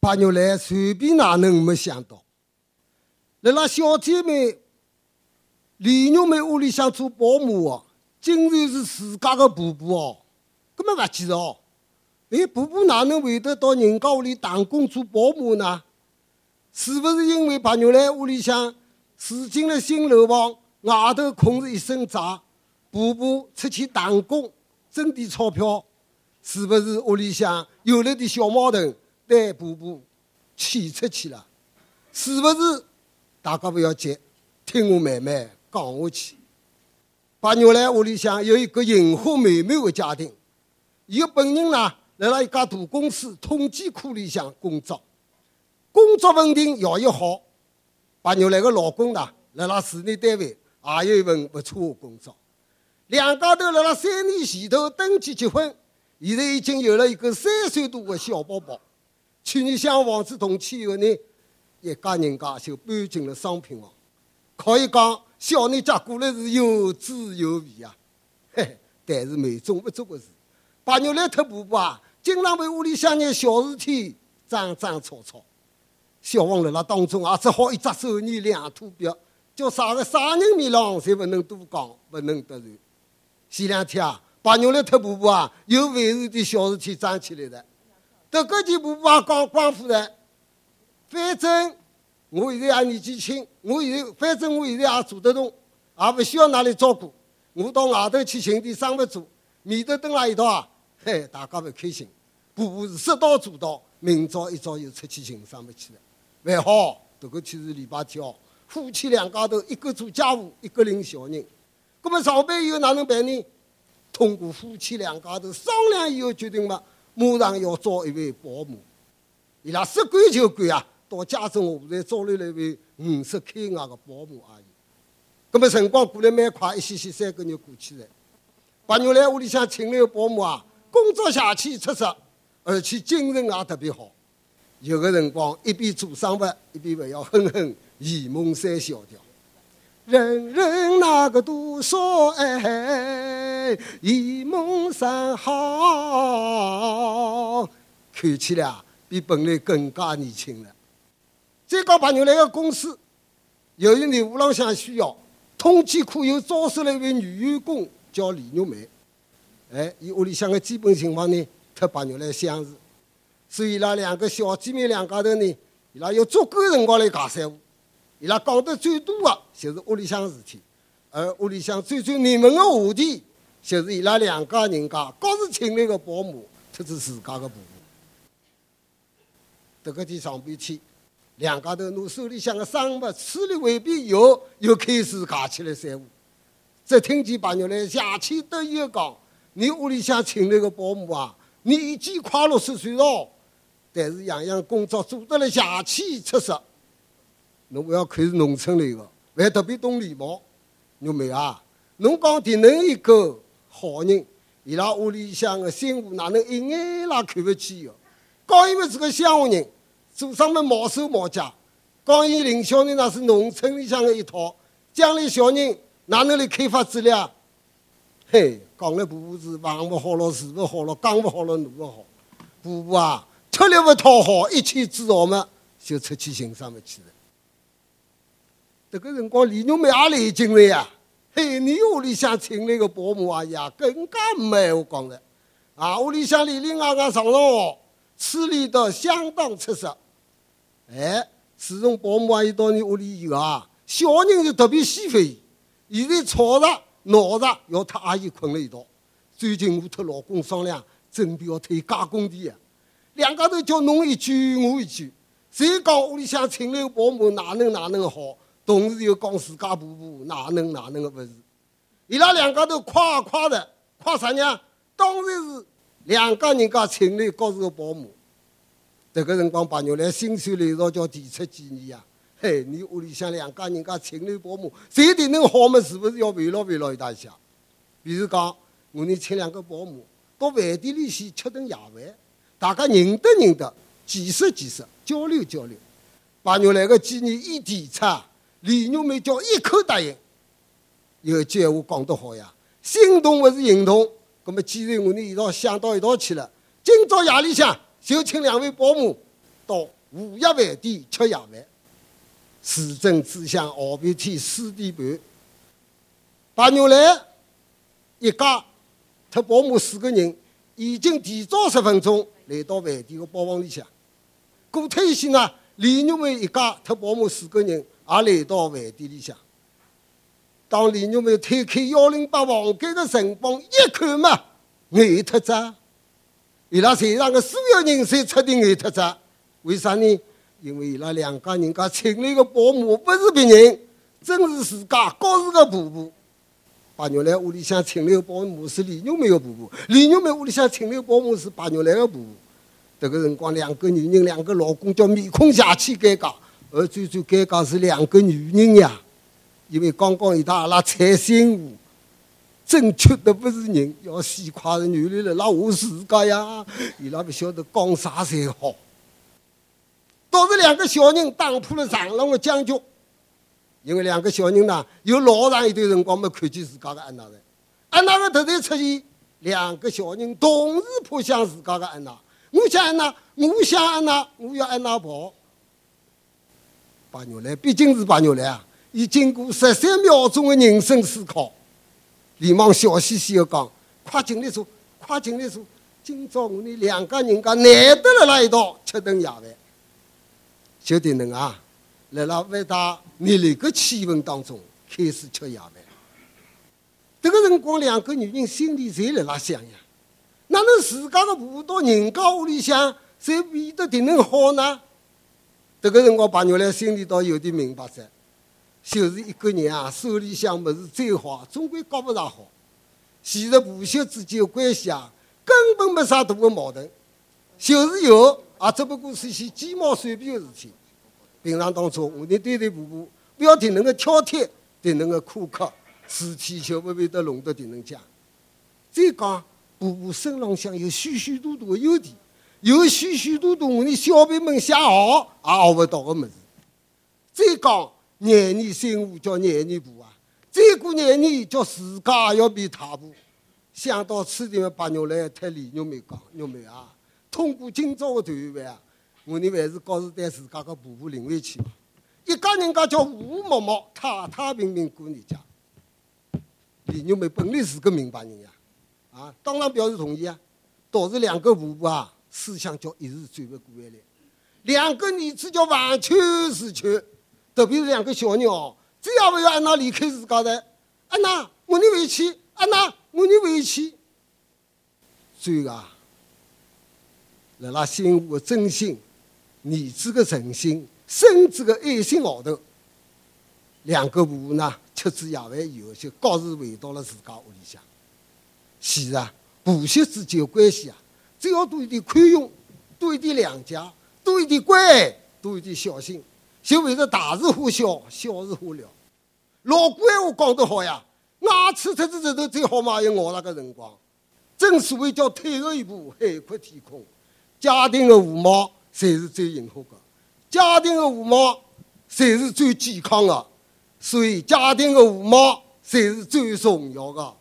白玉兰随便哪能没想到，辣辣小姐妹李玉梅屋里向做保姆哦，竟然是自家的婆婆哦，根本勿记得哦。哎，婆婆哪能会得到人家屋里打工做保姆呢？是不是因为白玉兰屋里向住进了新楼房，外头空着一身债，婆婆出去打工挣点钞票？是不是屋里向有了点小矛盾，带婆婆气出去了？是不是？大家不要急，听我慢慢讲下去。白玉兰屋里向有一个银花美满的家庭，伊个本人呢？来了一家大公司统计科里向工作，工作稳定，效益好。白玉兰个老公呢，来了事业单位也有一份不错的工作。两家头来了三年前头登记结婚，现在已经有了一个三岁多的小宝宝。去年相房子动迁以后呢，一家人家就搬进了商品房。可以讲，小人家过来是有滋有味啊！嘿，但是美中不足的是，白玉兰特婆婆啊。经常为屋里向眼小事体争争吵吵，小王辣辣当中也只好一只手捏两坨表，叫啥个啥人面浪，侪不能多讲，不能得罪。前两天啊，白玉兰特婆婆啊，又为是点小事体争起来了。这个件婆婆也讲光夫人，反正我现在也年纪轻，我现在反正我现在也做得动，也不需要哪里照顾。我到外头去寻点生活做，免得蹲辣一道啊。嘿，大家不开心。婆婆是说到做到，明朝一早又出去寻生活去了。还好，这个天是礼拜天哦，夫妻两家头一个做家务，一个领小人。那么上班以后哪能办呢？通过夫妻两家头商量以后决定嘛，马上要招一位保姆。伊拉说管就管啊，到家中下头招来了一位五十开外的保姆阿姨。那么辰光过得蛮快，一歇歇三个月过去了。白玉兰屋里向请来个保姆啊。工作下去出色，而且精神也特别好。有个辰光一边做生活，一边还要哼哼《沂蒙山小调》。人人那个都说哎，沂蒙山好，看起来啊比本来更加年轻了。再讲白玉兰个公司，由于业务浪向需要，统计科又招收了一位女员工，叫李玉梅。哎，伊屋里向个基本情况呢，特白玉兰相似，所以伊拉两个小姐妹两家头呢，伊拉有足够辰光来尬三胡。伊拉讲得最多的就是屋里向事体，而屋里向最最热门的话题，就是伊拉两家人家各自请来个保姆，特子自家的婆婆。这个天上半天，两家头拿手里向个生物处理完毕以后，又开始尬起来三胡。只听见白玉兰下气得意的讲。你屋里向请来个保姆啊，年纪快六十岁了，但是样样工作做得来下气出色。侬不要看是农村来的，还特别懂礼貌。玉梅啊，侬讲的能一个好人，伊拉屋里向的新妇哪能一眼拉看不起哟？讲伊们是个乡下人，做啥么毛手毛脚？讲伊领小人那是农村里向的一套，将来小人哪能来开发资料？嘿，讲了婆婆是房不好了，住不好了，讲不好了，弄不好。婆婆啊，特力不讨好，一气之下嘛，就出去寻生活去了。这个辰光，李玉梅也来劲了呀。嘿，你屋里向请来个保姆阿姨啊，更加没话讲了。啊，屋里向里里外外上上学，处理得相当出色。哎，自从保姆阿姨到你屋里以后啊，小人就特别喜欢伊，现在吵着。闹着要和阿姨困了一道。最近我和老公商量，准备要退加工地啊。两家头叫侬一句我一句，谁讲屋里向请来个保姆哪能哪能好，同时又讲自家婆婆哪能哪能个不是。伊拉两家头夸夸的，夸啥呢？当然是两家人家请来各自个保姆。这个辰光，白玉兰心酸泪落，叫提出建议呀。嘿，你屋里向两家人家请来保姆，谁的能好嘛？是不是要围绕围绕一大下？比如讲，我呢请两个保姆到饭店里去吃顿夜饭，大家认得认得，见识见识，交流交流。白玉兰个建议一提出，李玉梅叫一口答应。有句闲话讲得好呀，心动不是行动。那么既然我们一道想到一道去了，今朝夜里向就请两位保姆。到午夜饭店吃夜饭。时针指向下半天四点半，白牛来一家，特保姆四个人已经提早十分钟来到饭店的包房里向。过脱一些呢，李玉梅一家特保姆四个人也来到饭店里向。当李玉梅推开幺零八房间的辰光一看嘛，眼脱只。伊拉在场的所有人侪彻底眼脱只。为啥呢？因为伊拉两家人家请来的保姆不是别人，正是自家高氏的婆婆。白玉兰屋里向请来的保姆是李玉梅的婆婆，李玉梅屋里向请来的保姆是白玉兰的婆婆。这个辰光，两个女人，两个老公叫面孔邪气尴尬，而最最尴尬是两个女人呀，因为刚刚一趟阿拉采新妇，正确的不是人，要死快是女人了，那我自家呀，伊拉不晓得讲啥才好。倒是两个小人打破了长龙的僵局，因为两个小人呢，有老长一段辰光没看见自家的安娜了。安娜的突然出现，两个小人同时扑向自家的安娜。我想安娜，我想安娜，我要安娜跑。白牛兰毕竟是白牛兰啊，已经过十三秒钟的人生思考，连忙笑嘻嘻的讲：“快进来坐，快进来坐。今朝我们两家人家难得了那一道吃顿夜饭。”就得能啊，来了万大热烈个气氛当中开始吃夜饭。这个辰光，两个女人心里侪辣辣想呀：哪能自家的婆到人家屋里向，侪变得迭能好呢？这个辰光，白玉兰心里倒有点明白着，就是一个人啊，手里向物事最好，总归搞不上好。其实婆媳之间的关系啊，根本没啥大的矛盾，就是有。啊，只不过是些鸡毛蒜皮的事情。平常当中，我们对待婆婆，不要听那个挑剔，听那个苛刻，事体就不会得弄得听能讲。再讲，婆婆身浪向有许许多多的优点，有许许多多我哋小辈们想学也学不到的么子。再讲，廿年新妇叫廿年婆啊，再过廿年叫自家也要变太婆。想到此地，白玉兰太李玉梅讲，玉梅啊。通过今朝的团圆饭啊，我呢还是告诉对自家的婆婆领回去。一家人家叫和和睦睦、太太平平过日家。李玉梅本来是个明白人呀，啊，当然表示同意啊。倒是两个婆婆啊，思想叫一时转不过来。两个儿子叫完全是全，特别是两个小人哦，只要不要安娜离开自家的，安娜，我呢回去，安娜，我呢回去，最后啊。辣辣新妇的真心、儿子的诚心、孙子的爱心下头，两个婆婆呢吃住夜饭以后，就各自回到了自家屋里向。其实啊，婆媳之间的关系啊，只要多一点宽容，多一点谅解，多一点关爱，多一点小心，就会得大事化小，小事化了。老古话讲得好呀，牙齿出子头最好嘛，有咬那个辰光。正所谓叫退后一步，海阔天空。家庭的和睦才是最幸福的，家庭的和睦才是最健康的，所以家庭的和睦才是最重要的。